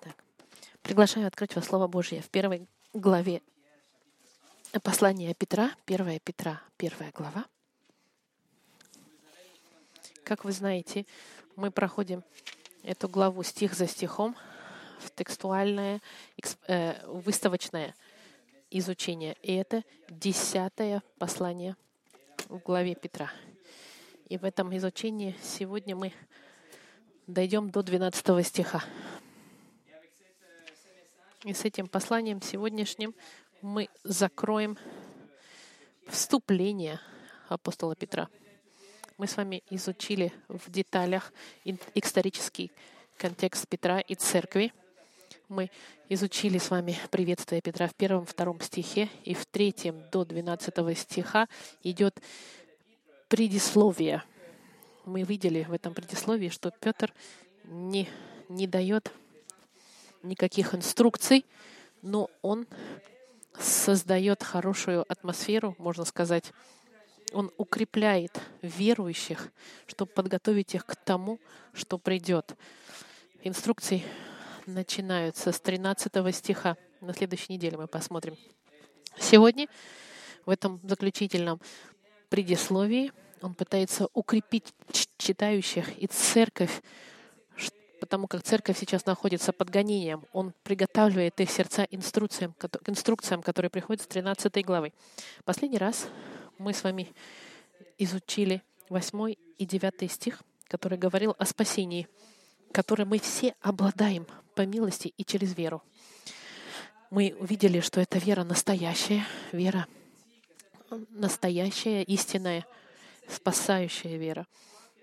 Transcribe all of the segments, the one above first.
Так. Приглашаю открыть вас Слово Божье в первой главе послания Петра, 1 Петра, первая глава. Как вы знаете, мы проходим эту главу стих за стихом в текстуальное, э, выставочное изучение. И это десятое послание в главе Петра. И в этом изучении сегодня мы дойдем до 12 стиха. И с этим посланием сегодняшним мы закроем вступление апостола Петра. Мы с вами изучили в деталях исторический контекст Петра и церкви. Мы изучили с вами приветствие Петра в первом, втором стихе, и в третьем до 12 стиха идет предисловие. Мы видели в этом предисловии, что Петр не, не дает никаких инструкций, но он создает хорошую атмосферу, можно сказать. Он укрепляет верующих, чтобы подготовить их к тому, что придет. Инструкции начинаются с 13 стиха. На следующей неделе мы посмотрим. Сегодня в этом заключительном предисловии он пытается укрепить читающих и церковь потому как церковь сейчас находится под гонением. Он приготавливает их сердца инструкциям, к инструкциям, которые приходят с 13 главы. Последний раз мы с вами изучили 8 и 9 стих, который говорил о спасении, которое мы все обладаем по милости и через веру. Мы увидели, что это вера настоящая, вера настоящая, истинная, спасающая вера.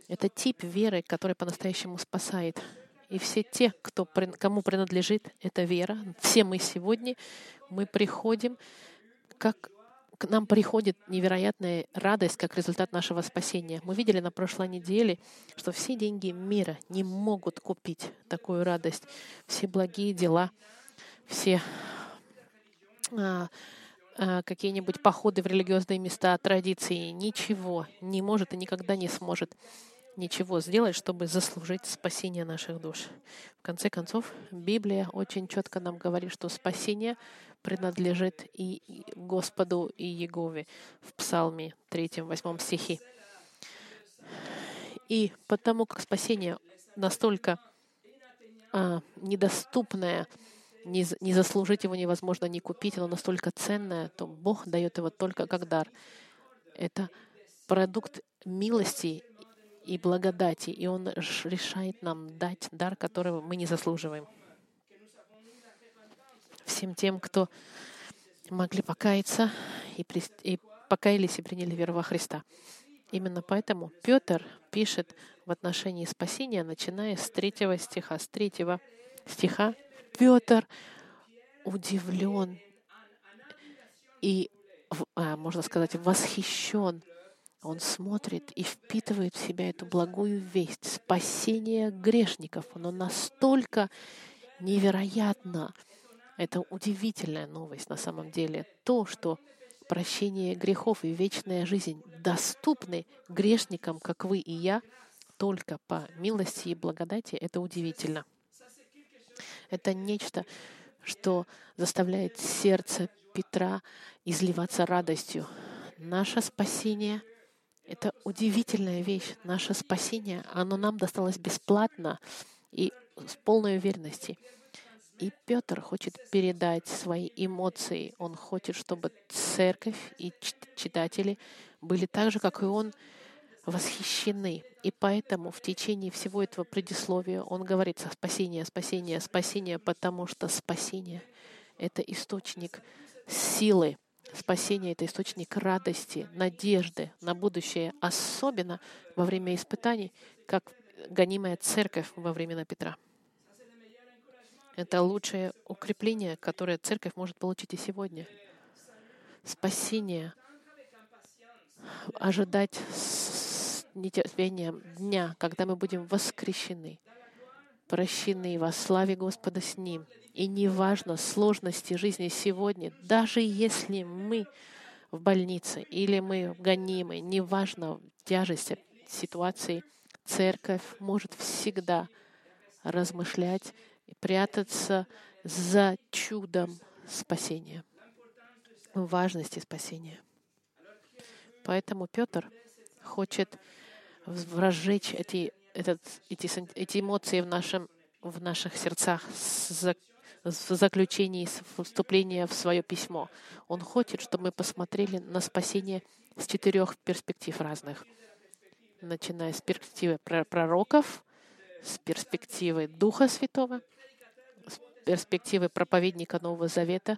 Это тип веры, который по-настоящему спасает. И все те, кто, кому принадлежит эта вера, все мы сегодня, мы приходим, как к нам приходит невероятная радость как результат нашего спасения. Мы видели на прошлой неделе, что все деньги мира не могут купить такую радость. Все благие дела, все а, а, какие-нибудь походы в религиозные места, традиции, ничего не может и никогда не сможет ничего сделать, чтобы заслужить спасение наших душ. В конце концов, Библия очень четко нам говорит, что спасение принадлежит и Господу, и Егове в Псалме 3-8 стихе. И потому как спасение настолько а, недоступное, не, не заслужить его невозможно не купить, оно настолько ценное, то Бог дает его только как дар. Это продукт милости и благодати, и Он решает нам дать дар, которого мы не заслуживаем. Всем тем, кто могли покаяться и, при, и покаялись и приняли веру во Христа. Именно поэтому Петр пишет в отношении спасения, начиная с третьего стиха. С третьего стиха Петр удивлен и, а, можно сказать, восхищен он смотрит и впитывает в себя эту благую весть, спасение грешников. Оно настолько невероятно. Это удивительная новость на самом деле. То, что прощение грехов и вечная жизнь доступны грешникам, как вы и я, только по милости и благодати, это удивительно. Это нечто, что заставляет сердце Петра изливаться радостью. Наше спасение — это удивительная вещь. Наше спасение, оно нам досталось бесплатно и с полной уверенностью. И Петр хочет передать свои эмоции. Он хочет, чтобы церковь и читатели были так же, как и он, восхищены. И поэтому в течение всего этого предисловия он говорит спасение, спасение, спасение, потому что спасение — это источник силы, Спасение — это источник радости, надежды на будущее, особенно во время испытаний, как гонимая церковь во времена Петра. Это лучшее укрепление, которое церковь может получить и сегодня. Спасение, ожидать с нетерпением дня, когда мы будем воскресены, прощены во славе Господа с Ним — и неважно сложности жизни сегодня, даже если мы в больнице или мы гонимы, неважно тяжесть ситуации, церковь может всегда размышлять прятаться за чудом спасения, важности спасения. Поэтому Петр хочет разжечь эти, этот, эти, эти эмоции в, нашем, в наших сердцах в заключении вступления в свое письмо. Он хочет, чтобы мы посмотрели на спасение с четырех перспектив разных, начиная с перспективы пророков, с перспективы Духа Святого, с перспективы проповедника Нового Завета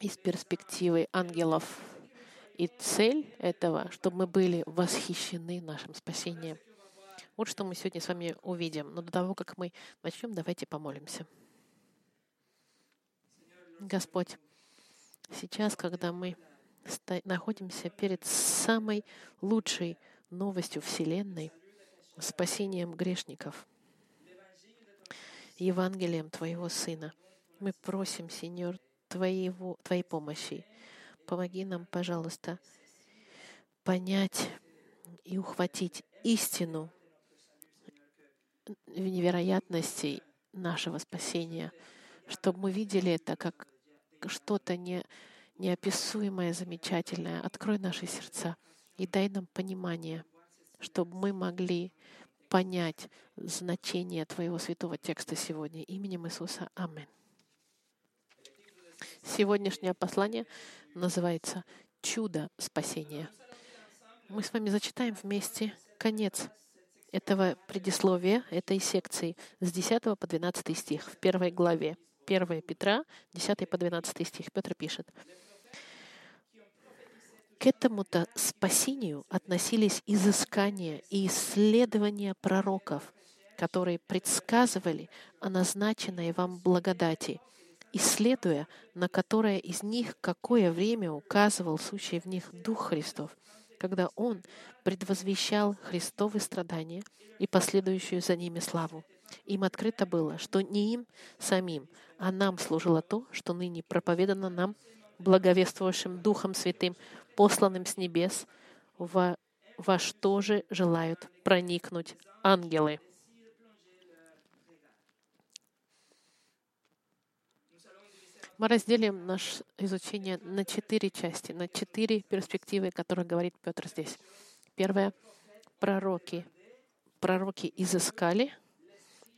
и с перспективы ангелов. И цель этого, чтобы мы были восхищены нашим спасением. Вот что мы сегодня с вами увидим. Но до того, как мы начнем, давайте помолимся. Господь, сейчас, когда мы находимся перед самой лучшей новостью Вселенной, спасением грешников, Евангелием Твоего Сына, мы просим, Сеньор, Твоего, Твоей помощи. Помоги нам, пожалуйста, понять и ухватить истину невероятностей нашего спасения, чтобы мы видели это как что-то не, неописуемое, замечательное. Открой наши сердца и дай нам понимание, чтобы мы могли понять значение Твоего святого текста сегодня. Именем Иисуса. Аминь. Сегодняшнее послание называется «Чудо спасения». Мы с вами зачитаем вместе конец этого предисловия, этой секции с 10 по 12 стих в первой главе. 1 Петра, 10 по 12 стих. Петр пишет. К этому-то спасению относились изыскания и исследования пророков, которые предсказывали о назначенной вам благодати, исследуя, на которое из них какое время указывал сущий в них Дух Христов, когда Он предвозвещал Христовы страдания и последующую за ними славу. Им открыто было, что не им самим, а нам служило то, что ныне проповедано нам, благовествующим Духом Святым, посланным с небес, во, во что же желают проникнуть ангелы. Мы разделим наше изучение на четыре части, на четыре перспективы, о которых говорит Петр здесь. Первое — пророки. Пророки изыскали.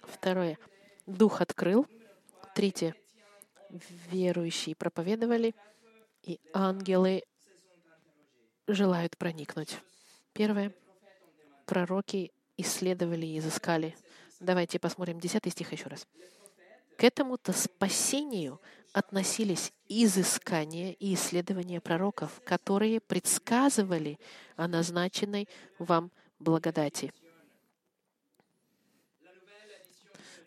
Второе — Дух открыл. Третье — верующие проповедовали. И ангелы желают проникнуть. Первое — пророки исследовали и изыскали. Давайте посмотрим 10 стих еще раз. К этому-то спасению относились изыскания и исследования пророков, которые предсказывали о назначенной вам благодати.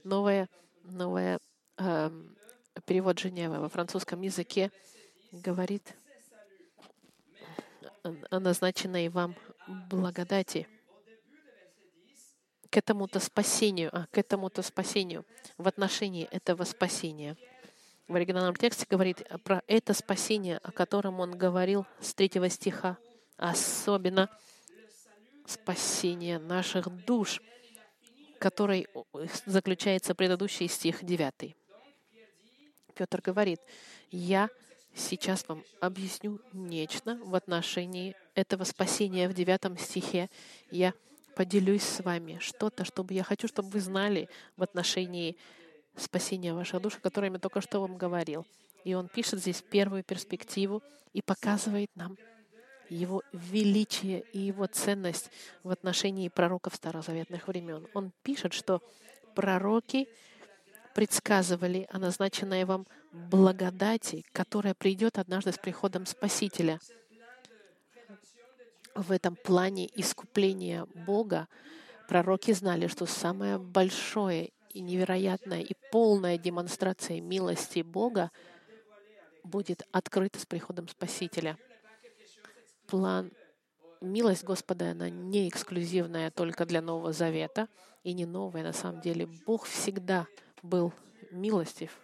Новая, новая э, перевод Женевы во французском языке говорит о назначенной вам благодати к этому-то спасению, а, к этому-то спасению в отношении этого спасения — в оригинальном тексте говорит про это спасение, о котором он говорил с третьего стиха, особенно спасение наших душ, который заключается предыдущий стих 9. Петр говорит, «Я сейчас вам объясню нечто в отношении этого спасения в девятом стихе. Я поделюсь с вами что-то, чтобы я хочу, чтобы вы знали в отношении спасения вашей души, о котором я только что вам говорил. И он пишет здесь первую перспективу и показывает нам его величие и его ценность в отношении пророков старозаветных времен. Он пишет, что пророки предсказывали о назначенной вам благодати, которая придет однажды с приходом Спасителя. В этом плане искупления Бога пророки знали, что самое большое и невероятная и полная демонстрация милости Бога будет открыта с приходом Спасителя. План милость Господа, она не эксклюзивная только для Нового Завета и не новая на самом деле. Бог всегда был милостив.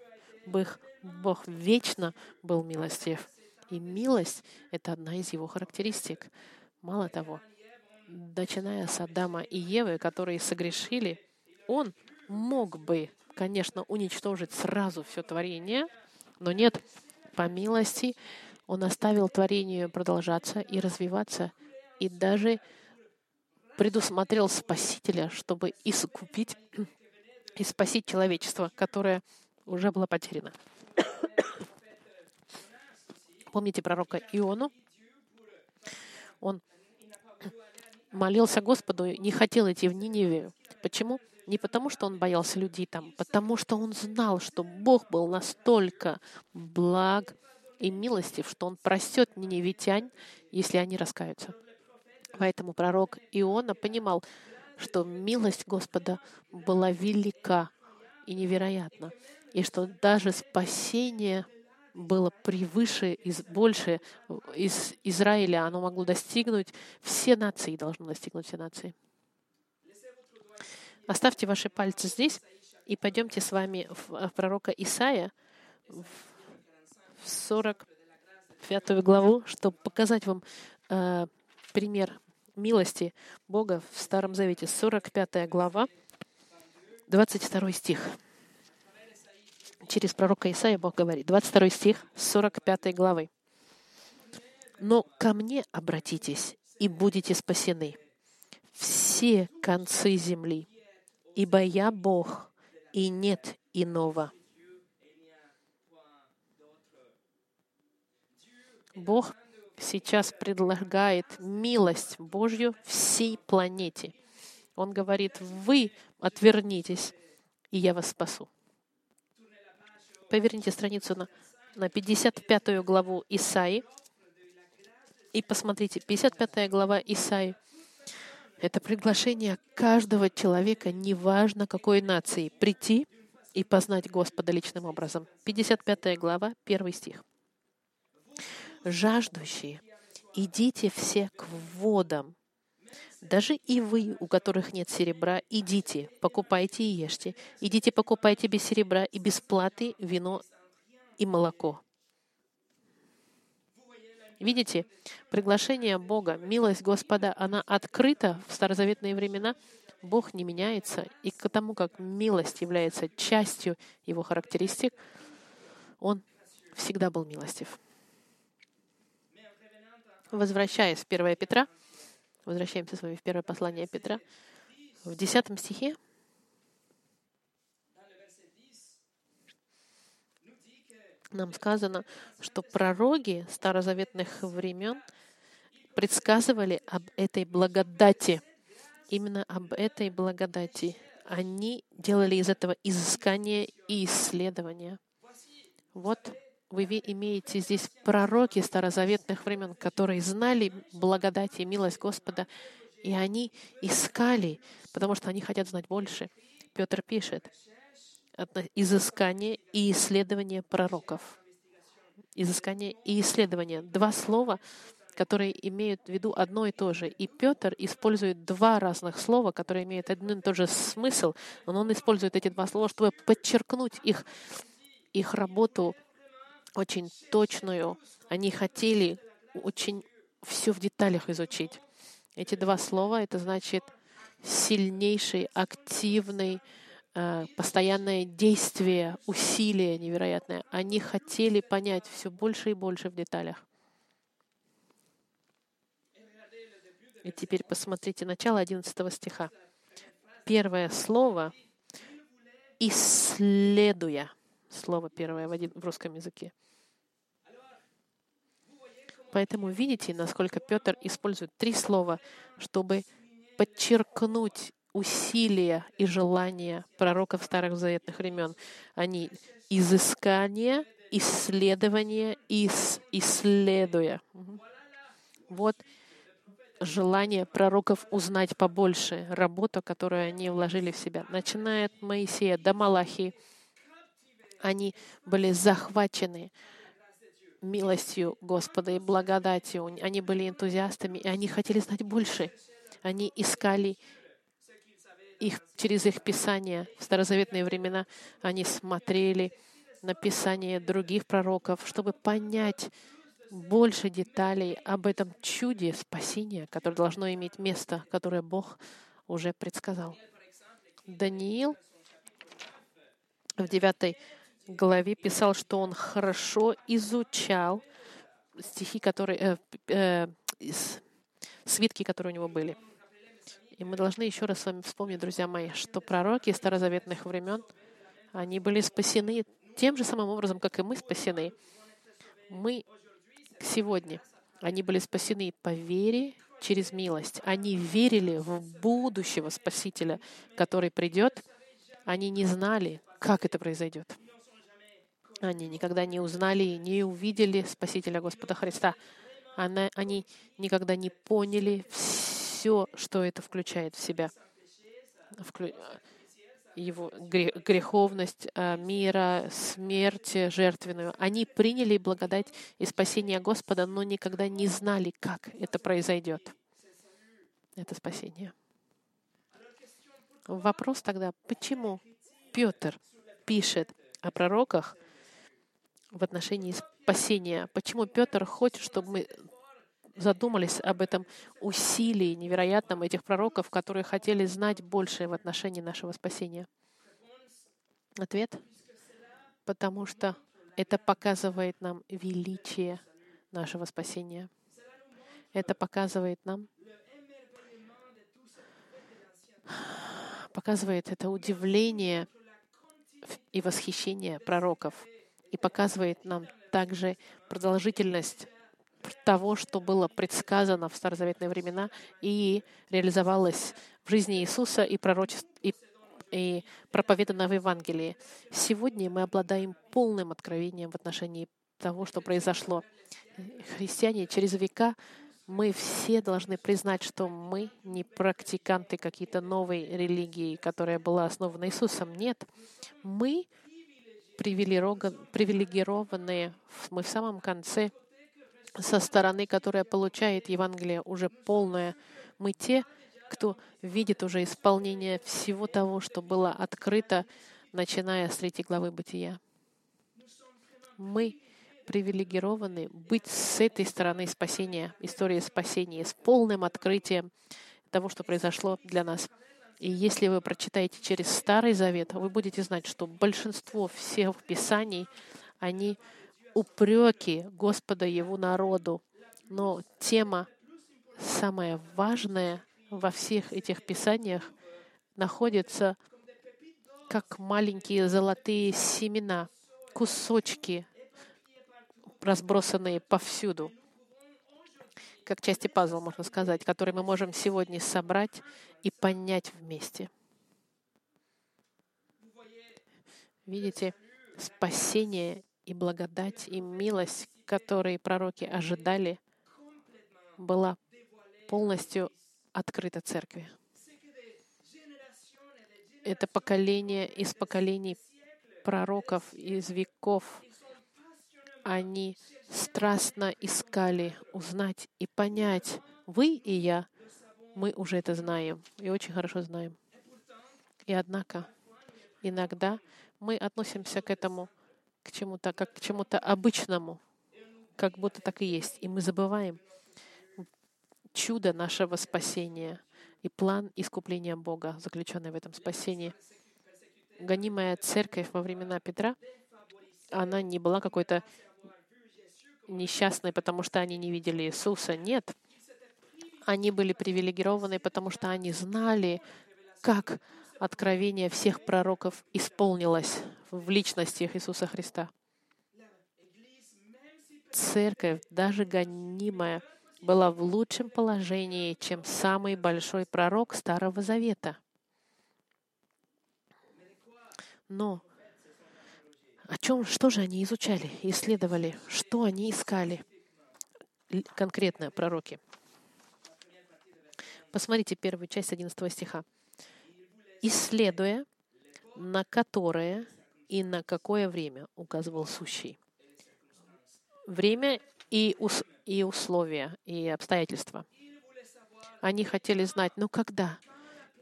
Бог, Бог вечно был милостив. И милость — это одна из его характеристик. Мало того, начиная с Адама и Евы, которые согрешили, Он мог бы конечно, уничтожить сразу все творение, но нет, по милости Он оставил творению продолжаться и развиваться, и даже предусмотрел Спасителя, чтобы искупить и спасить человечество, которое уже было потеряно. Помните пророка Иону? Он молился Господу, не хотел идти в Ниневию. Почему? Не потому, что он боялся людей там, потому что он знал, что Бог был настолько благ и милостив, что он простет ниневитян, если они раскаются. Поэтому пророк Иона понимал, что милость Господа была велика и невероятна, и что даже спасение было превыше, из, больше из Израиля, оно могло достигнуть все нации, должно достигнуть все нации. Оставьте ваши пальцы здесь и пойдемте с вами в пророка Исаия в 45 главу, чтобы показать вам э, пример милости Бога в Старом Завете. 45 глава, 22 стих. Через пророка Исаия Бог говорит. 22 стих 45 главы. «Но ко мне обратитесь, и будете спасены, все концы земли, ибо я Бог, и нет иного». Бог сейчас предлагает милость Божью всей планете. Он говорит, вы отвернитесь, и я вас спасу. Поверните страницу на, на 55 главу Исаи и посмотрите, 55 глава Исаи. Это приглашение каждого человека, неважно какой нации, прийти и познать Господа личным образом. 55 глава, 1 стих жаждущие, идите все к водам. Даже и вы, у которых нет серебра, идите, покупайте и ешьте. Идите, покупайте без серебра и без платы вино и молоко. Видите, приглашение Бога, милость Господа, она открыта в старозаветные времена. Бог не меняется, и к тому, как милость является частью его характеристик, Он всегда был милостив. Возвращаясь в 1 Петра, возвращаемся с вами в первое послание Петра, в 10 стихе нам сказано, что пророки старозаветных времен предсказывали об этой благодати. Именно об этой благодати. Они делали из этого изыскание и исследование. Вот вы имеете здесь пророки старозаветных времен, которые знали благодать и милость Господа, и они искали, потому что они хотят знать больше. Петр пишет, изыскание и исследование пророков. Изыскание и исследование. Два слова, которые имеют в виду одно и то же. И Петр использует два разных слова, которые имеют один и тот же смысл, но он использует эти два слова, чтобы подчеркнуть их, их работу очень точную. Они хотели очень все в деталях изучить. Эти два слова — это значит сильнейший, активный, э, постоянное действие, усилие невероятное. Они хотели понять все больше и больше в деталях. И теперь посмотрите начало 11 стиха. Первое слово «исследуя» слово первое в, русском языке. Поэтому видите, насколько Петр использует три слова, чтобы подчеркнуть усилия и желания пророков старых заветных времен. Они изыскание, исследование, ис, исследуя. Вот желание пророков узнать побольше, работу, которую они вложили в себя. Начиная от Моисея до Малахии, они были захвачены милостью Господа и благодатью. Они были энтузиастами, и они хотели знать больше. Они искали их через их Писания. В старозаветные времена они смотрели на Писание других пророков, чтобы понять больше деталей об этом чуде спасения, которое должно иметь место, которое Бог уже предсказал. Даниил в девятой главе писал, что он хорошо изучал стихи, которые, э, э, свитки, которые у него были. И мы должны еще раз с вами вспомнить, друзья мои, что пророки старозаветных времен, они были спасены тем же самым образом, как и мы спасены. Мы сегодня, они были спасены по вере через милость. Они верили в будущего Спасителя, который придет. Они не знали, как это произойдет. Они никогда не узнали, не увидели Спасителя Господа Христа. Она, они никогда не поняли все, что это включает в себя. Вклю... Его греховность а, мира, смерть жертвенную. Они приняли благодать и спасение Господа, но никогда не знали, как это произойдет. Это спасение. Вопрос тогда, почему Петр пишет о пророках в отношении спасения. Почему Петр хочет, чтобы мы задумались об этом усилии невероятном этих пророков, которые хотели знать больше в отношении нашего спасения? Ответ? Потому что это показывает нам величие нашего спасения. Это показывает нам, показывает это удивление и восхищение пророков и показывает нам также продолжительность того, что было предсказано в старозаветные времена и реализовалось в жизни Иисуса и, пророчеств, и, и проповедано в Евангелии. Сегодня мы обладаем полным откровением в отношении того, что произошло. Христиане через века мы все должны признать, что мы не практиканты какие-то новой религии, которая была основана Иисусом. Нет, мы привилегированные, мы в самом конце со стороны, которая получает Евангелие уже полное. Мы те, кто видит уже исполнение всего того, что было открыто, начиная с третьей главы Бытия. Мы привилегированы быть с этой стороны спасения, истории спасения, с полным открытием того, что произошло для нас. И если вы прочитаете через Старый Завет, вы будете знать, что большинство всех Писаний, они упреки Господа Его народу. Но тема самая важная во всех этих Писаниях находится как маленькие золотые семена, кусочки, разбросанные повсюду как части пазла, можно сказать, которые мы можем сегодня собрать и понять вместе. Видите, спасение и благодать и милость, которые пророки ожидали, была полностью открыта церкви. Это поколение из поколений пророков, из веков они страстно искали узнать и понять. Вы и я, мы уже это знаем и очень хорошо знаем. И однако иногда мы относимся к этому к чему-то, как к чему-то обычному, как будто так и есть. И мы забываем чудо нашего спасения и план искупления Бога, заключенный в этом спасении. Гонимая церковь во времена Петра, она не была какой-то несчастные, потому что они не видели Иисуса. Нет. Они были привилегированы, потому что они знали, как откровение всех пророков исполнилось в личности Иисуса Христа. Церковь, даже гонимая, была в лучшем положении, чем самый большой пророк Старого Завета. Но о чем, что же они изучали, исследовали, что они искали конкретно пророки? Посмотрите первую часть 11 стиха. «Исследуя, на которое и на какое время указывал сущий». Время и, ус, и условия, и обстоятельства. Они хотели знать, ну когда?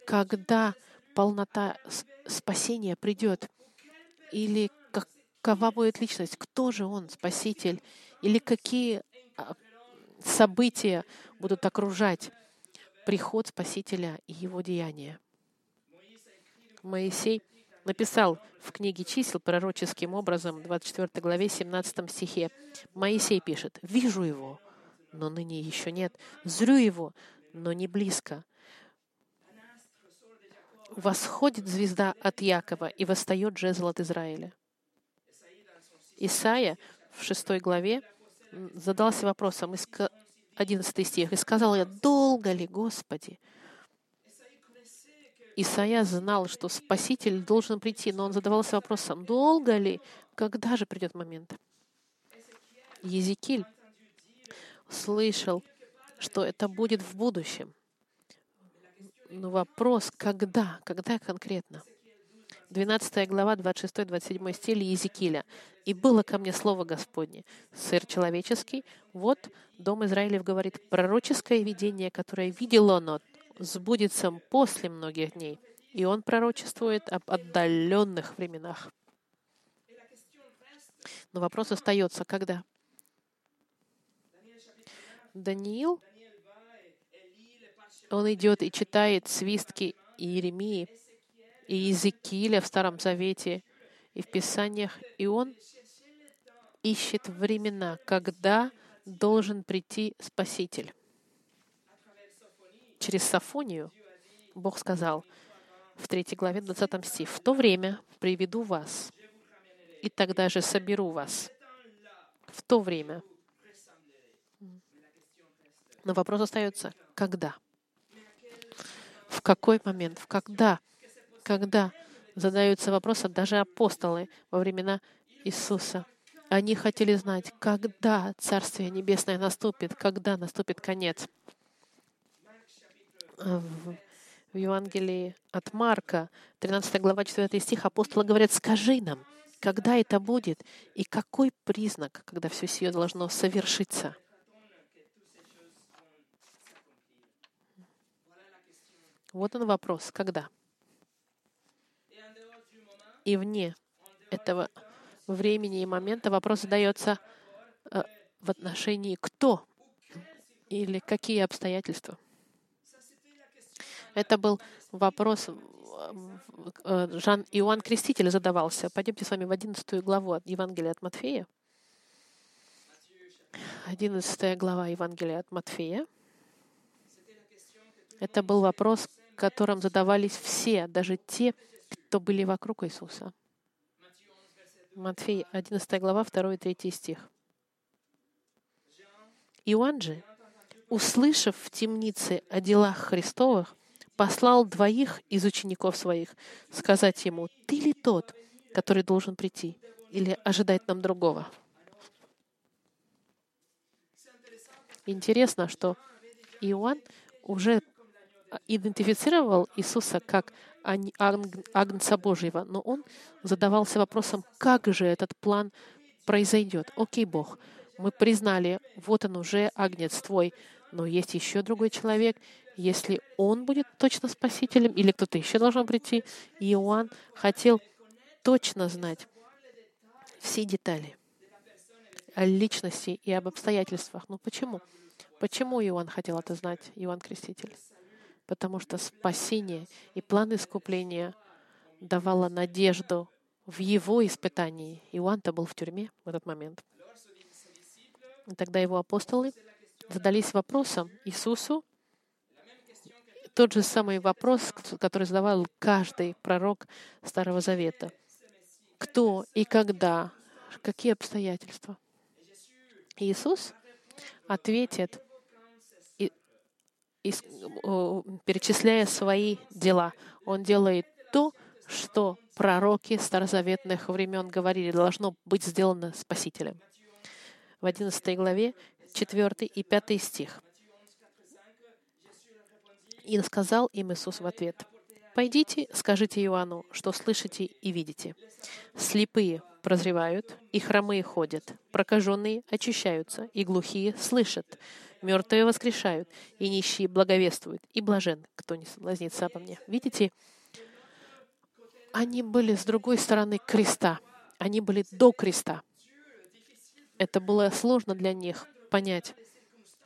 Когда полнота спасения придет? Или какова будет личность, кто же он, Спаситель, или какие а, события будут окружать приход Спасителя и его деяния. Моисей написал в книге чисел пророческим образом, 24 главе, 17 стихе. Моисей пишет, «Вижу его, но ныне еще нет. Зрю его, но не близко. Восходит звезда от Якова, и восстает жезл от Израиля». Исаия в 6 главе задался вопросом, 11 стих, «И сказал я, долго ли, Господи?» Исайя знал, что Спаситель должен прийти, но он задавался вопросом, долго ли, когда же придет момент? Езекиль слышал, что это будет в будущем. Но вопрос, когда, когда конкретно? 12 глава, 26-27 стиль Езекииля. «И было ко мне слово Господне, сыр человеческий, вот Дом Израилев говорит, пророческое видение, которое видел он сбудется после многих дней, и он пророчествует об отдаленных временах. Но вопрос остается, когда? Даниил, он идет и читает свистки Иеремии и Иезекииля в Старом Завете и в Писаниях, и он ищет времена, когда должен прийти Спаситель через Сафонию Бог сказал в 3 главе 20 стих, «В то время приведу вас, и тогда же соберу вас». В то время. Но вопрос остается, когда? В какой момент? В когда? Когда задаются вопросы даже апостолы во времена Иисуса. Они хотели знать, когда Царствие Небесное наступит, когда наступит конец в Евангелии от Марка, 13 глава, 4 стих, апостолы говорят, «Скажи нам, когда это будет, и какой признак, когда все сие должно совершиться?» Вот он вопрос, когда? И вне этого времени и момента вопрос задается э, в отношении кто или какие обстоятельства. Это был вопрос, э, Жан Иоанн Креститель задавался. Пойдемте с вами в 11 главу от Евангелия от Матфея. 11 глава Евангелия от Матфея. Это был вопрос, которым задавались все, даже те, кто были вокруг Иисуса. Матфей, 11 глава, 2 и 3 стих. Иоанн же, услышав в темнице о делах Христовых, послал двоих из учеников своих сказать ему, «Ты ли тот, который должен прийти, или ожидать нам другого?» Интересно, что Иоанн уже идентифицировал Иисуса как Агнца Божьего, но он задавался вопросом, как же этот план произойдет. Окей, Бог, мы признали, вот он уже Агнец Твой, но есть еще другой человек, если он будет точно спасителем, или кто-то еще должен прийти. Иоанн хотел точно знать все детали о личности и об обстоятельствах. Ну почему? Почему Иоанн хотел это знать, Иоанн Креститель? Потому что спасение и план искупления давало надежду в его испытании. Иоанн-то был в тюрьме в этот момент. И тогда его апостолы задались вопросом Иисусу, тот же самый вопрос, который задавал каждый пророк Старого Завета. Кто и когда? Какие обстоятельства? Иисус ответит, перечисляя свои дела. Он делает то, что пророки старозаветных времен говорили, должно быть сделано Спасителем. В 11 главе 4 и 5 стих. И сказал им Иисус в ответ, «Пойдите, скажите Иоанну, что слышите и видите. Слепые прозревают, и хромые ходят, прокаженные очищаются, и глухие слышат, мертвые воскрешают, и нищие благовествуют, и блажен, кто не соблазнится обо мне». Видите, они были с другой стороны креста. Они были до креста. Это было сложно для них понять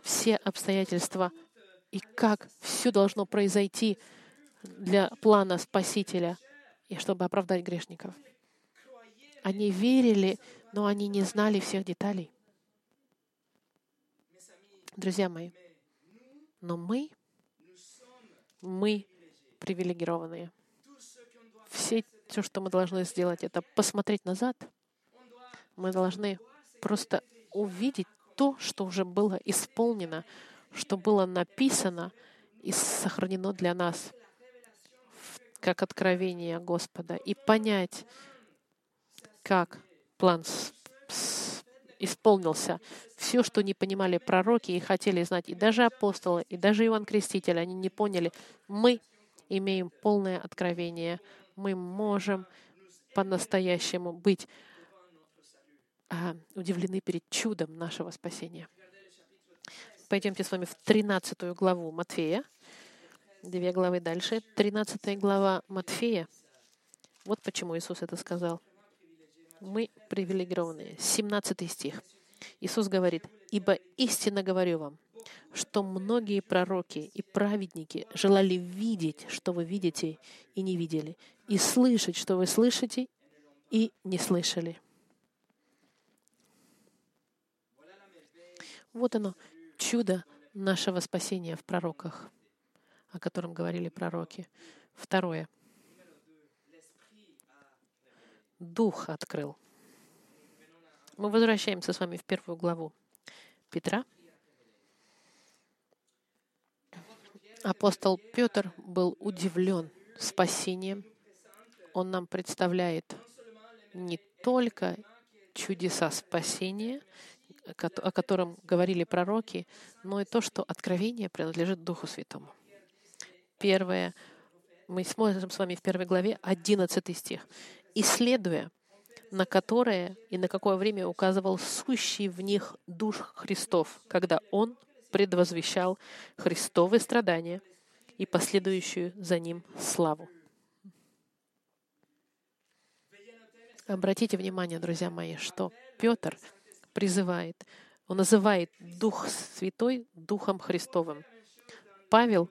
все обстоятельства и как все должно произойти для плана Спасителя. и чтобы оправдать грешников. Они верили, но они не знали всех деталей. Друзья мои, но мы, мы привилегированные. Все, все, что мы должны сделать, это посмотреть назад. Мы должны просто увидеть то, что уже было исполнено, что было написано и сохранено для нас как откровение Господа, и понять, как план исполнился. Все, что не понимали пророки и хотели знать, и даже апостолы, и даже Иван Креститель, они не поняли. Мы имеем полное откровение. Мы можем по-настоящему быть а, удивлены перед чудом нашего спасения. Пойдемте с вами в 13 главу Матфея, две главы дальше, 13 глава Матфея. Вот почему Иисус это сказал. Мы привилегированные. 17 стих. Иисус говорит, «Ибо истинно говорю вам, что многие пророки и праведники желали видеть, что вы видите и не видели, и слышать, что вы слышите и не слышали». Вот оно, чудо нашего спасения в пророках, о котором говорили пророки. Второе. Дух открыл. Мы возвращаемся с вами в первую главу Петра. Апостол Петр был удивлен спасением. Он нам представляет не только чудеса спасения, о котором говорили пророки, но и то, что откровение принадлежит Духу Святому. Первое, мы смотрим с вами в первой главе, 11 стих. «Исследуя, на которое и на какое время указывал сущий в них Дух Христов, когда Он предвозвещал Христовы страдания и последующую за Ним славу». Обратите внимание, друзья мои, что Петр — призывает. Он называет Дух Святой Духом Христовым. Павел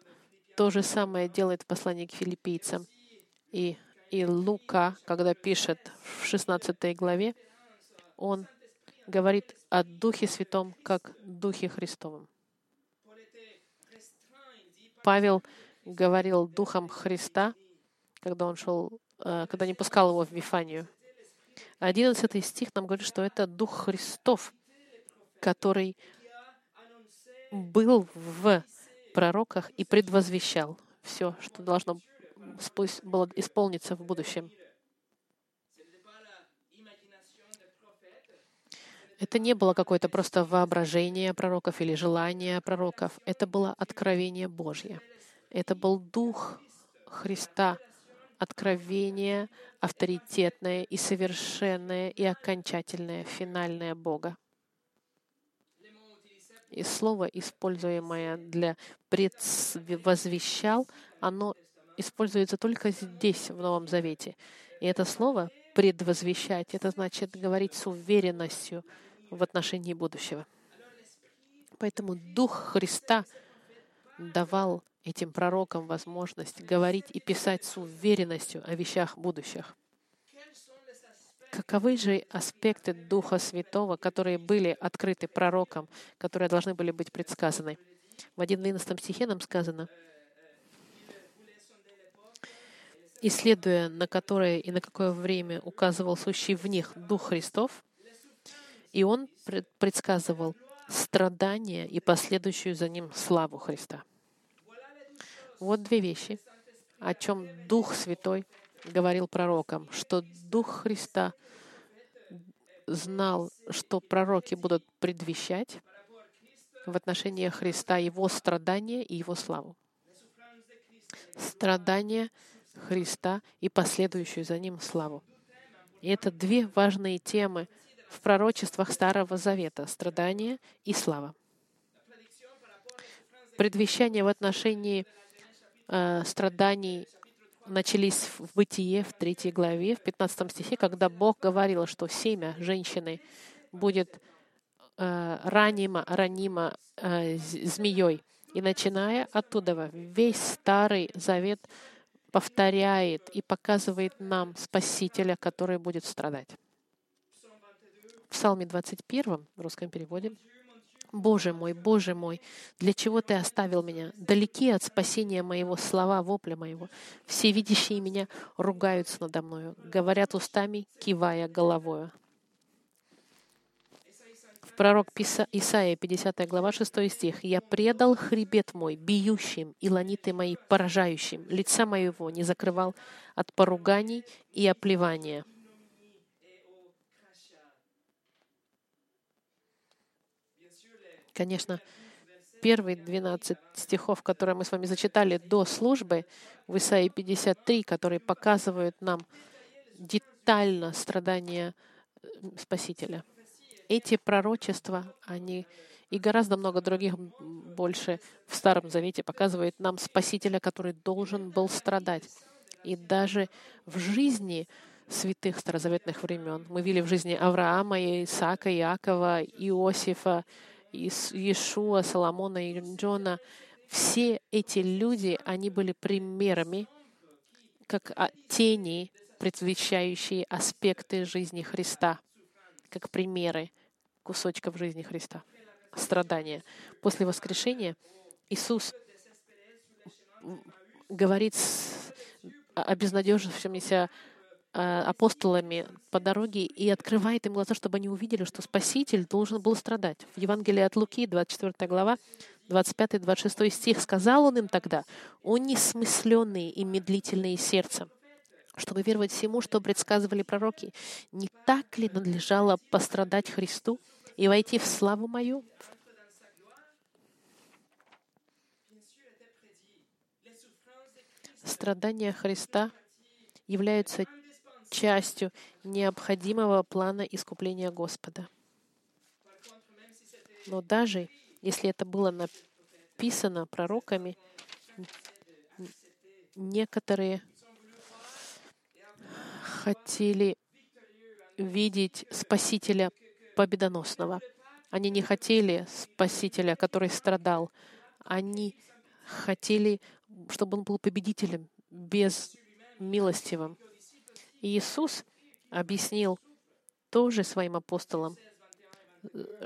то же самое делает в послании к филиппийцам. И, и Лука, когда пишет в 16 главе, он говорит о Духе Святом как Духе Христовом. Павел говорил Духом Христа, когда он шел, э, когда не пускал его в Вифанию. 11 стих нам говорит, что это Дух Христов, который был в пророках и предвозвещал все, что должно было исполниться в будущем. Это не было какое-то просто воображение пророков или желание пророков. Это было откровение Божье. Это был Дух Христа, откровение авторитетное и совершенное и окончательное, финальное Бога. И слово, используемое для предвозвещал, оно используется только здесь, в Новом Завете. И это слово «предвозвещать» — это значит говорить с уверенностью в отношении будущего. Поэтому Дух Христа давал этим пророкам возможность говорить и писать с уверенностью о вещах будущих. Каковы же аспекты Духа Святого, которые были открыты пророкам, которые должны были быть предсказаны? В 11 стихе нам сказано, исследуя на которое и на какое время указывал сущий в них Дух Христов, и Он предсказывал страдания и последующую за ним славу Христа. Вот две вещи, о чем Дух Святой говорил пророкам, что Дух Христа знал, что пророки будут предвещать в отношении Христа Его страдания и Его славу. Страдания Христа и последующую за Ним славу. И это две важные темы в пророчествах Старого Завета — страдания и слава. Предвещание в отношении Э, страданий начались в Бытие, в третьей главе, в 15 стихе, когда Бог говорил, что семя женщины будет э, ранимо, ранимо э, змеей. И начиная оттуда, весь Старый Завет повторяет и показывает нам Спасителя, который будет страдать. В Псалме 21 в русском переводе Боже мой, Боже мой, для чего Ты оставил меня? Далеки от спасения моего слова, вопля моего. Все видящие меня ругаются надо мною, говорят устами, кивая головою. Пророк Исаия, 50 глава, 6 стих. «Я предал хребет мой бьющим и ланиты мои поражающим, лица моего не закрывал от поруганий и оплевания». Конечно, первые 12 стихов, которые мы с вами зачитали до службы в Исаии 53, которые показывают нам детально страдания э, Спасителя. Эти пророчества, они и гораздо много других больше в Старом Завете показывают нам Спасителя, который должен был страдать. И даже в жизни святых старозаветных времен. Мы видели в жизни Авраама, Исаака, Иакова, Иосифа, Иешуа, Соломона и Джона, все эти люди, они были примерами, как а, тени, предвещающие аспекты жизни Христа, как примеры кусочков жизни Христа, страдания. После воскрешения Иисус говорит с обезнадежившимися а, апостолами по дороге и открывает им глаза, чтобы они увидели, что Спаситель должен был страдать. В Евангелии от Луки, 24 глава, 25-26 стих, сказал он им тогда, «О несмысленные и медлительные сердцем, чтобы веровать всему, что предсказывали пророки, не так ли надлежало пострадать Христу и войти в славу мою?» Страдания Христа являются частью необходимого плана искупления Господа. Но даже если это было написано пророками, некоторые хотели видеть Спасителя победоносного. Они не хотели Спасителя, который страдал. Они хотели, чтобы он был победителем, без милостивым. И Иисус объяснил тоже своим апостолам.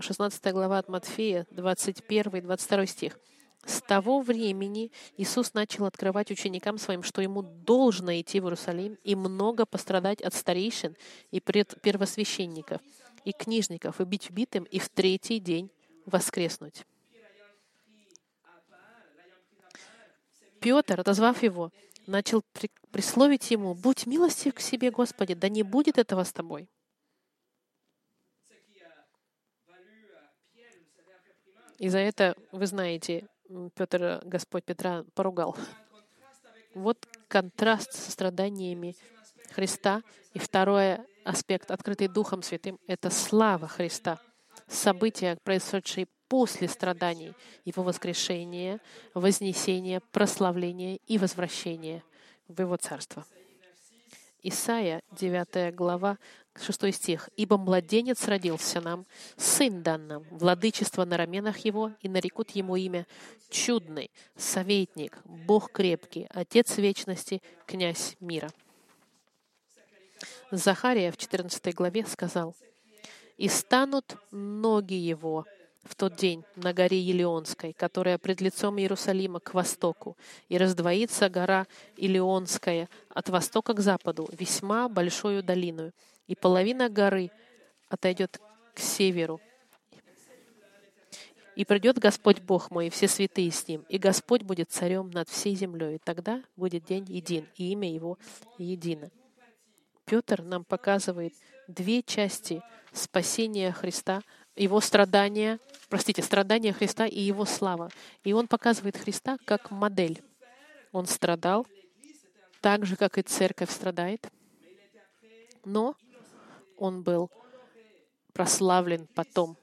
16 глава от Матфея, 21 22 стих. С того времени Иисус начал открывать ученикам своим, что ему должно идти в Иерусалим и много пострадать от старейшин и первосвященников, и книжников, и быть убитым, и в третий день воскреснуть. Петр, отозвав его, начал при, присловить ему, «Будь милостив к себе, Господи, да не будет этого с тобой». И за это, вы знаете, Петр, Господь Петра поругал. Вот контраст со страданиями Христа. И второй аспект, открытый Духом Святым, — это слава Христа. События, происшедшие после страданий, Его воскрешения, вознесения, прославления и возвращения в Его Царство. Исайя, 9 глава, 6 стих. «Ибо младенец родился нам, сын дан нам, владычество на раменах его, и нарекут ему имя Чудный, Советник, Бог крепкий, Отец вечности, Князь мира». Захария в 14 главе сказал, «И станут ноги его в тот день на горе Елеонской, которая пред лицом Иерусалима к востоку, и раздвоится гора Илеонская от востока к западу, весьма большую долину, и половина горы отойдет к северу. И придет Господь Бог мой, и все святые с Ним, и Господь будет царем над всей землей, и тогда будет день един, и имя Его едино. Петр нам показывает две части спасения Христа его страдания, простите, страдания Христа и его слава. И он показывает Христа как модель. Он страдал так же, как и церковь страдает, но он был прославлен потом,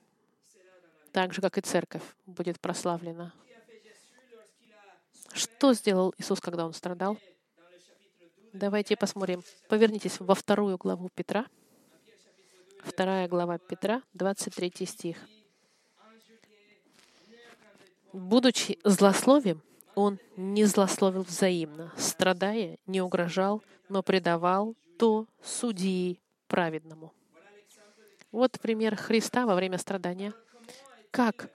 так же, как и церковь будет прославлена. Что сделал Иисус, когда он страдал? Давайте посмотрим. Повернитесь во вторую главу Петра. Вторая глава Петра, 23 стих. «Будучи злословием, Он не злословил взаимно, страдая, не угрожал, но предавал то судьи праведному. Вот пример Христа во время страдания. Как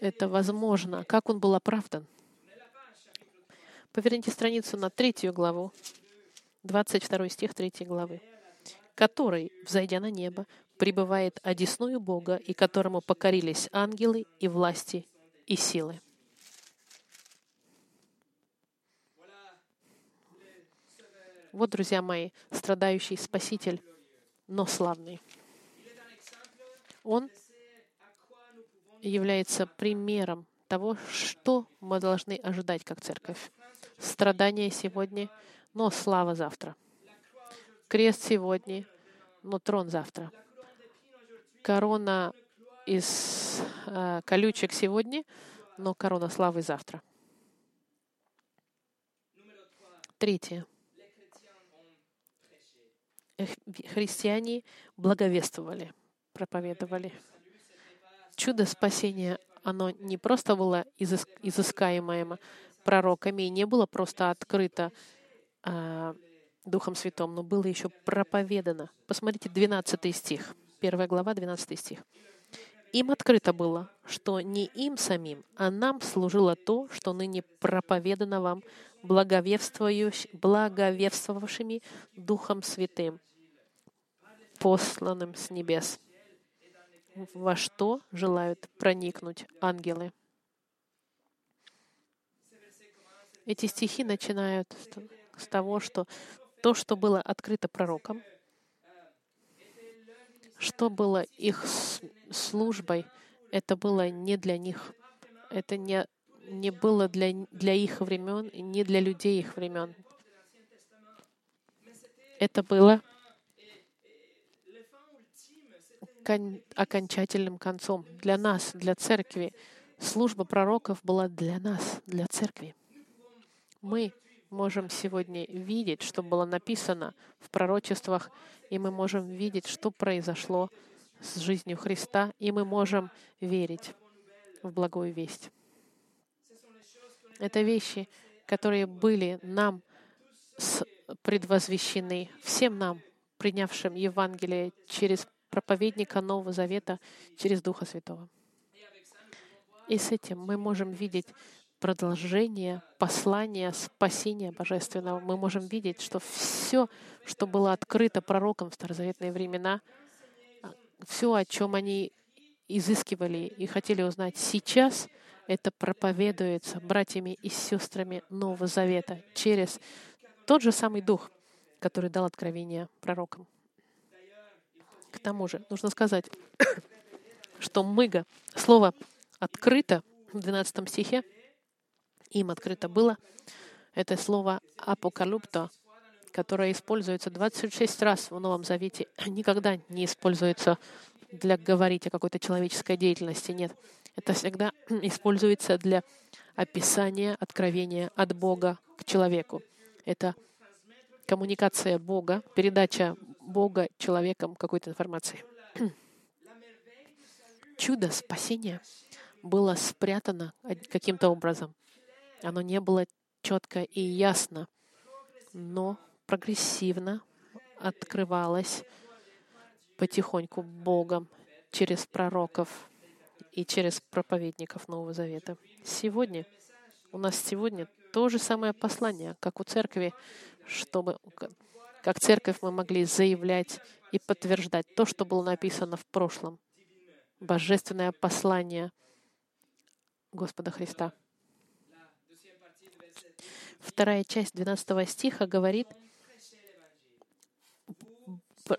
это возможно? Как он был оправдан? Поверните страницу на третью главу, 22 стих 3 главы. «Который, взойдя на небо, пребывает одесную Бога, и которому покорились ангелы и власти и силы». Вот, друзья мои, страдающий Спаситель, но славный. Он является примером того, что мы должны ожидать как церковь. Страдания сегодня, но слава завтра. Крест сегодня, но трон завтра. Корона из э, колючек сегодня, но корона славы завтра. Третье христиане благовествовали, проповедовали. Чудо спасения, оно не просто было изыскаемое пророками, не было просто открыто а, Духом Святым, но было еще проповедано. Посмотрите, 12 стих, 1 глава, 12 стих. Им открыто было, что не им самим, а нам служило то, что ныне проповедано вам благовествовавшими Духом Святым, посланным с небес, во что желают проникнуть ангелы. Эти стихи начинают с того, что то, что было открыто пророком, что было их службой, это было не для них. Это не, не было для, для их времен, не для людей их времен. Это было окончательным концом для нас, для церкви. Служба пророков была для нас, для церкви. Мы можем сегодня видеть, что было написано в пророчествах, и мы можем видеть, что произошло с жизнью Христа, и мы можем верить в благую весть. Это вещи, которые были нам предвозвещены, всем нам, принявшим Евангелие через проповедника Нового Завета через Духа Святого. И с этим мы можем видеть продолжение послания спасения божественного. Мы можем видеть, что все, что было открыто пророкам в старозаветные времена, все, о чем они изыскивали и хотели узнать сейчас, это проповедуется братьями и сестрами Нового Завета через тот же самый Дух, который дал откровение пророкам. К тому же, нужно сказать, что мыга, слово открыто в 12 стихе, им открыто было, это слово апокалипто, которое используется 26 раз в Новом Завете, никогда не используется для говорить о какой-то человеческой деятельности. Нет. Это всегда используется для описания откровения от Бога к человеку. Это коммуникация Бога, передача Бога человеком какой-то информации. Чудо спасения было спрятано каким-то образом. Оно не было четко и ясно, но прогрессивно открывалось потихоньку Богом через пророков и через проповедников Нового Завета. Сегодня у нас сегодня то же самое послание, как у церкви, чтобы как церковь мы могли заявлять и подтверждать то, что было написано в прошлом. Божественное послание Господа Христа. Вторая часть 12 стиха говорит,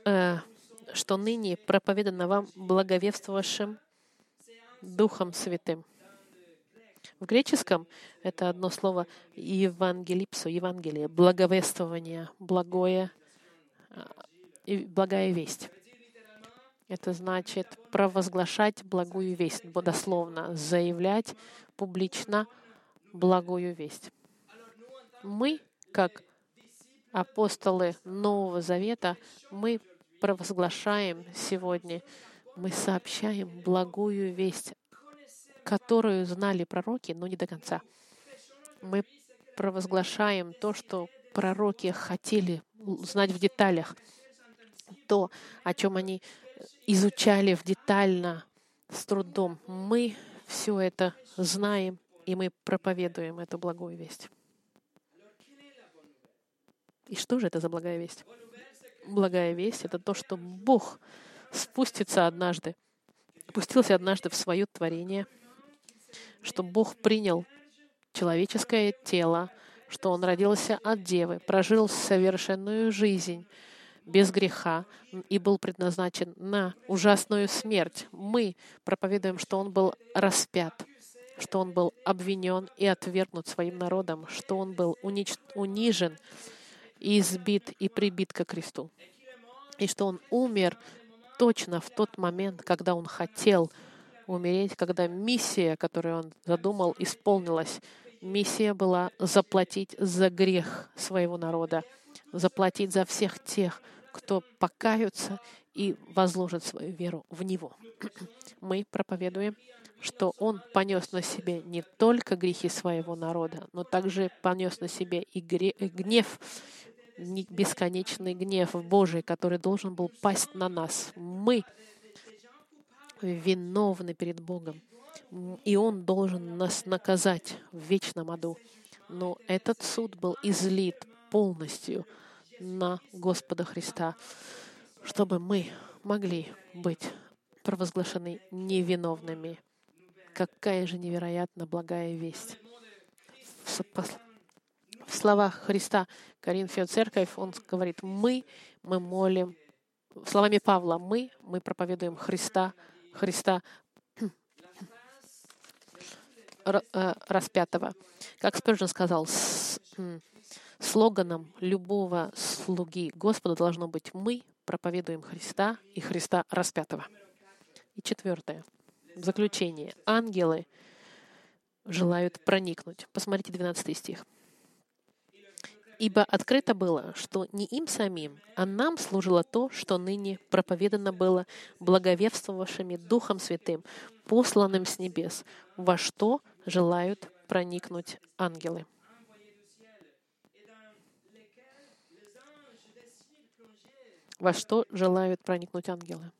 э, что ныне проповедано вам благовествовавшим Духом Святым. В греческом это одно слово «евангелипсо», «евангелие», «благовествование», «благое», и «благая весть». Это значит провозглашать благую весть, дословно, заявлять публично благую весть. Мы, как апостолы Нового Завета, мы провозглашаем сегодня, мы сообщаем благую весть которую знали пророки, но не до конца. Мы провозглашаем то, что пророки хотели знать в деталях, то, о чем они изучали в детально, с трудом. Мы все это знаем, и мы проповедуем эту благую весть. И что же это за благая весть? Благая весть — это то, что Бог спустится однажды, спустился однажды в свое творение, что Бог принял человеческое тело, что Он родился от Девы, прожил совершенную жизнь без греха и был предназначен на ужасную смерть. Мы проповедуем, что Он был распят, что Он был обвинен и отвергнут своим народом, что Он был унич... унижен, избит и прибит ко кресту, и что Он умер точно в тот момент, когда Он хотел умереть, когда миссия, которую Он задумал, исполнилась. Миссия была заплатить за грех своего народа, заплатить за всех тех, кто покаются и возложит свою веру в Него. Мы проповедуем, что Он понес на себе не только грехи своего народа, но также понес на себе и гнев, бесконечный гнев Божий, который должен был пасть на нас. Мы виновны перед Богом, и Он должен нас наказать в вечном аду. Но этот суд был излит полностью на Господа Христа, чтобы мы могли быть провозглашены невиновными. Какая же невероятно благая весть. В словах Христа Коринфия церковь, он говорит, мы, мы молим, словами Павла, мы, мы проповедуем Христа, Христа э, распятого. Как Спержин сказал, с, слоганом любого слуги Господа должно быть «Мы проповедуем Христа и Христа распятого». И четвертое. В заключение. Ангелы желают проникнуть. Посмотрите 12 стих. Ибо открыто было, что не им самим, а нам служило то, что ныне проповедано было благовествовавшими Духом Святым, посланным с небес, во что желают проникнуть ангелы. Во что желают проникнуть ангелы?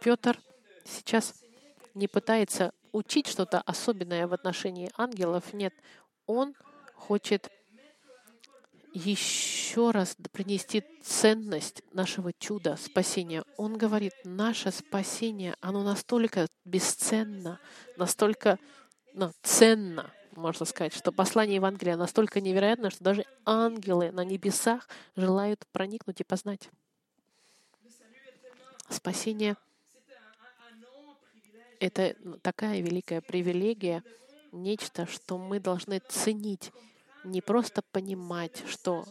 Петр сейчас не пытается учить что-то особенное в отношении ангелов. Нет, он хочет еще раз принести ценность нашего чуда, спасения. Он говорит, наше спасение, оно настолько бесценно, настолько ну, ценно, можно сказать, что послание Евангелия настолько невероятно, что даже ангелы на небесах желают проникнуть и познать. Спасение — это такая великая привилегия, нечто, что мы должны ценить, не просто понимать, что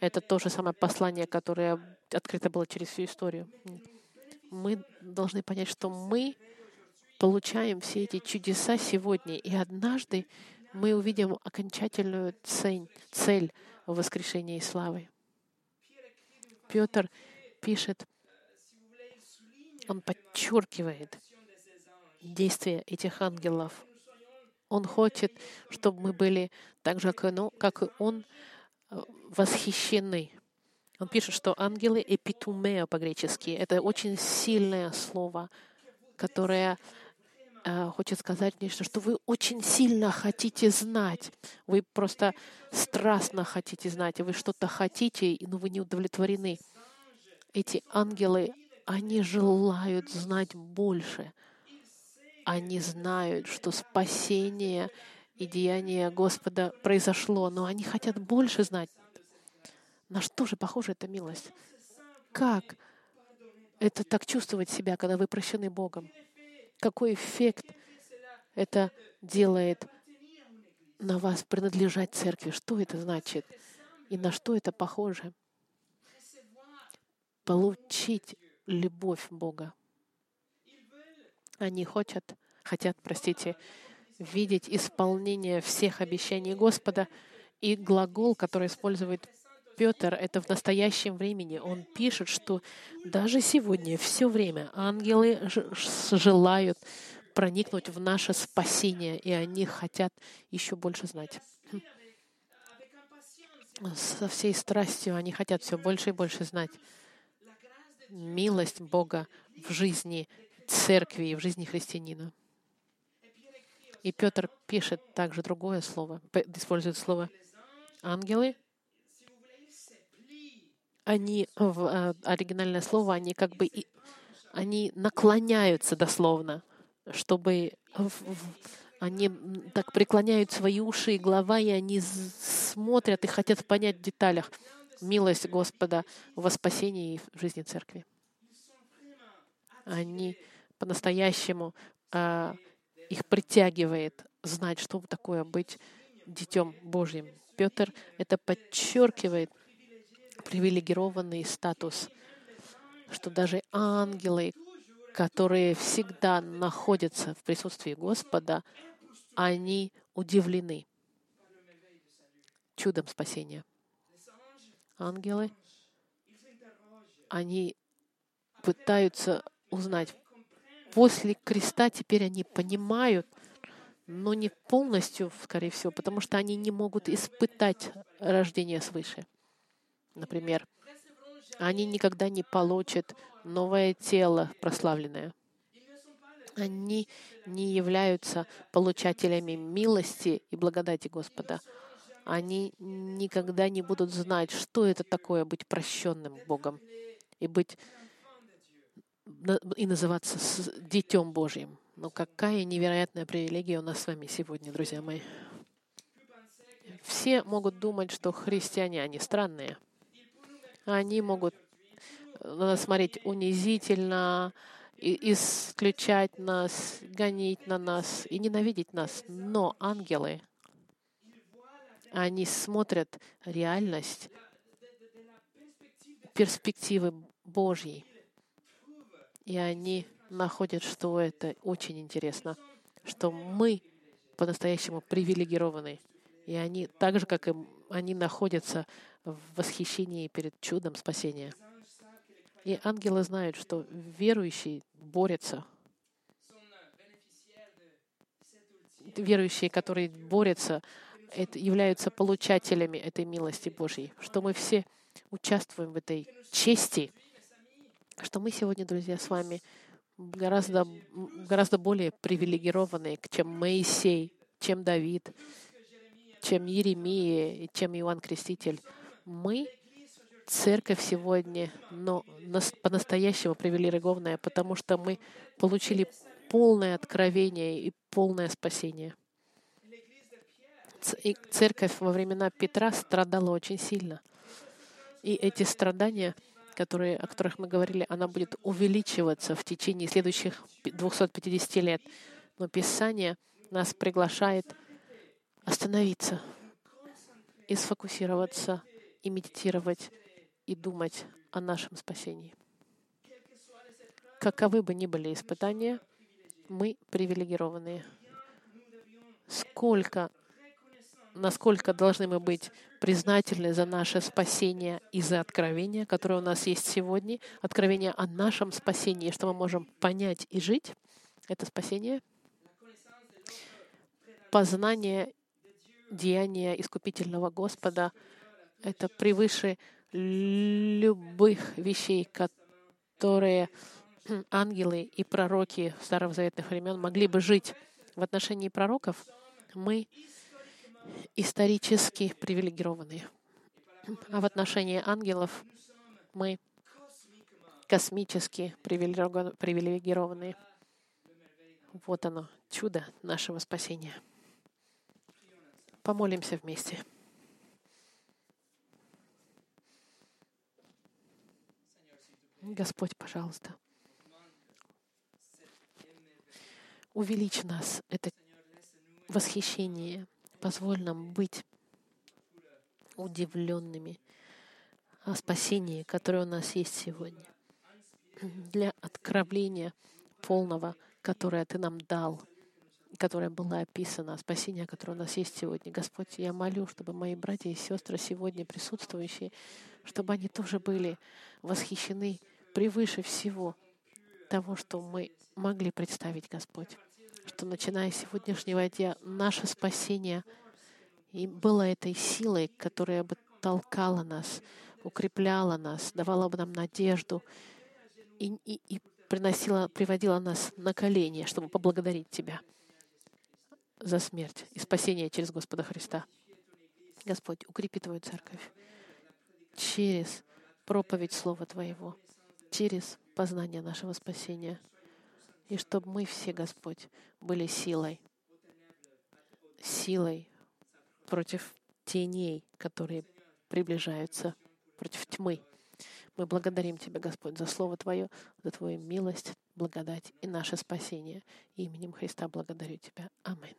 это то же самое послание, которое открыто было через всю историю. Мы должны понять, что мы получаем все эти чудеса сегодня, и однажды мы увидим окончательную цель, цель воскрешения и славы. Петр пишет, он подчеркивает действия этих ангелов. Он хочет, чтобы мы были так же, как и он, восхищены. Он пишет, что ангелы эпитумео по-гречески — это очень сильное слово, которое э, хочет сказать нечто, что вы очень сильно хотите знать. Вы просто страстно хотите знать, вы что-то хотите, но вы не удовлетворены. Эти ангелы, они желают знать больше — они знают, что спасение и деяние Господа произошло, но они хотят больше знать. На что же похожа эта милость? Как это так чувствовать себя, когда вы прощены Богом? Какой эффект это делает на вас принадлежать церкви? Что это значит? И на что это похоже? Получить любовь Бога. Они хотят, хотят, простите, видеть исполнение всех обещаний Господа. И глагол, который использует Петр, это в настоящем времени. Он пишет, что даже сегодня, все время ангелы желают проникнуть в наше спасение, и они хотят еще больше знать. Со всей страстью они хотят все больше и больше знать милость Бога в жизни церкви и в жизни христианина. И Петр пишет также другое слово, использует слово ангелы. Они, в э, оригинальное слово, они как бы они наклоняются дословно, чтобы они так преклоняют свои уши и глава, и они смотрят и хотят понять в деталях милость Господа во спасении и в жизни церкви. Они по-настоящему а, их притягивает знать, что такое быть детем Божьим. Петр это подчеркивает привилегированный статус, что даже ангелы, которые всегда находятся в присутствии Господа, они удивлены чудом спасения. Ангелы, они пытаются узнать. После креста теперь они понимают, но не полностью, скорее всего, потому что они не могут испытать рождение свыше. Например, они никогда не получат новое тело прославленное. Они не являются получателями милости и благодати Господа. Они никогда не будут знать, что это такое быть прощенным Богом и быть и называться Детем Божьим. Но какая невероятная привилегия у нас с вами сегодня, друзья мои. Все могут думать, что христиане, они странные. Они могут на нас смотреть унизительно, и исключать нас, гонить на нас и ненавидеть нас. Но ангелы, они смотрят реальность перспективы Божьей. И они находят, что это очень интересно, что мы по-настоящему привилегированы. И они, так же, как и они находятся в восхищении перед чудом спасения. И ангелы знают, что верующий борется. Верующие, которые борются, это являются получателями этой милости Божьей, что мы все участвуем в этой чести, что мы сегодня, друзья, с вами гораздо, гораздо более привилегированные, чем Моисей, чем Давид, чем Еремия, чем Иоанн Креститель. Мы церковь сегодня, но по-настоящему привилегированная, потому что мы получили полное откровение и полное спасение. И церковь во времена Петра страдала очень сильно. И эти страдания — которые, о которых мы говорили, она будет увеличиваться в течение следующих 250 лет. Но Писание нас приглашает остановиться и сфокусироваться, и медитировать, и думать о нашем спасении. Каковы бы ни были испытания, мы привилегированные. Сколько насколько должны мы быть признательны за наше спасение и за откровение, которое у нас есть сегодня, откровение о нашем спасении, что мы можем понять и жить, это спасение, познание деяния искупительного Господа, это превыше любых вещей, которые ангелы и пророки старозаветных времен могли бы жить. В отношении пророков мы исторически привилегированы. А в отношении ангелов мы космически привилегированы. Вот оно, чудо нашего спасения. Помолимся вместе. Господь, пожалуйста, увеличь нас это восхищение Позволь нам быть удивленными о спасении, которое у нас есть сегодня, для откровения полного, которое Ты нам дал, которое было описано, спасение, которое у нас есть сегодня. Господь, я молю, чтобы мои братья и сестры сегодня присутствующие, чтобы они тоже были восхищены превыше всего того, что мы могли представить, Господь. Что начиная с сегодняшнего дня наше спасение и было этой силой, которая бы толкала нас, укрепляла нас, давала бы нам надежду и, и, и приносила, приводила нас на колени, чтобы поблагодарить Тебя за смерть и спасение через Господа Христа. Господь, укрепи Твою церковь через проповедь Слова Твоего, через познание нашего спасения. И чтобы мы все, Господь, были силой, силой против теней, которые приближаются, против тьмы. Мы благодарим Тебя, Господь, за Слово Твое, за Твою милость, благодать и наше спасение. Именем Христа благодарю Тебя. Аминь.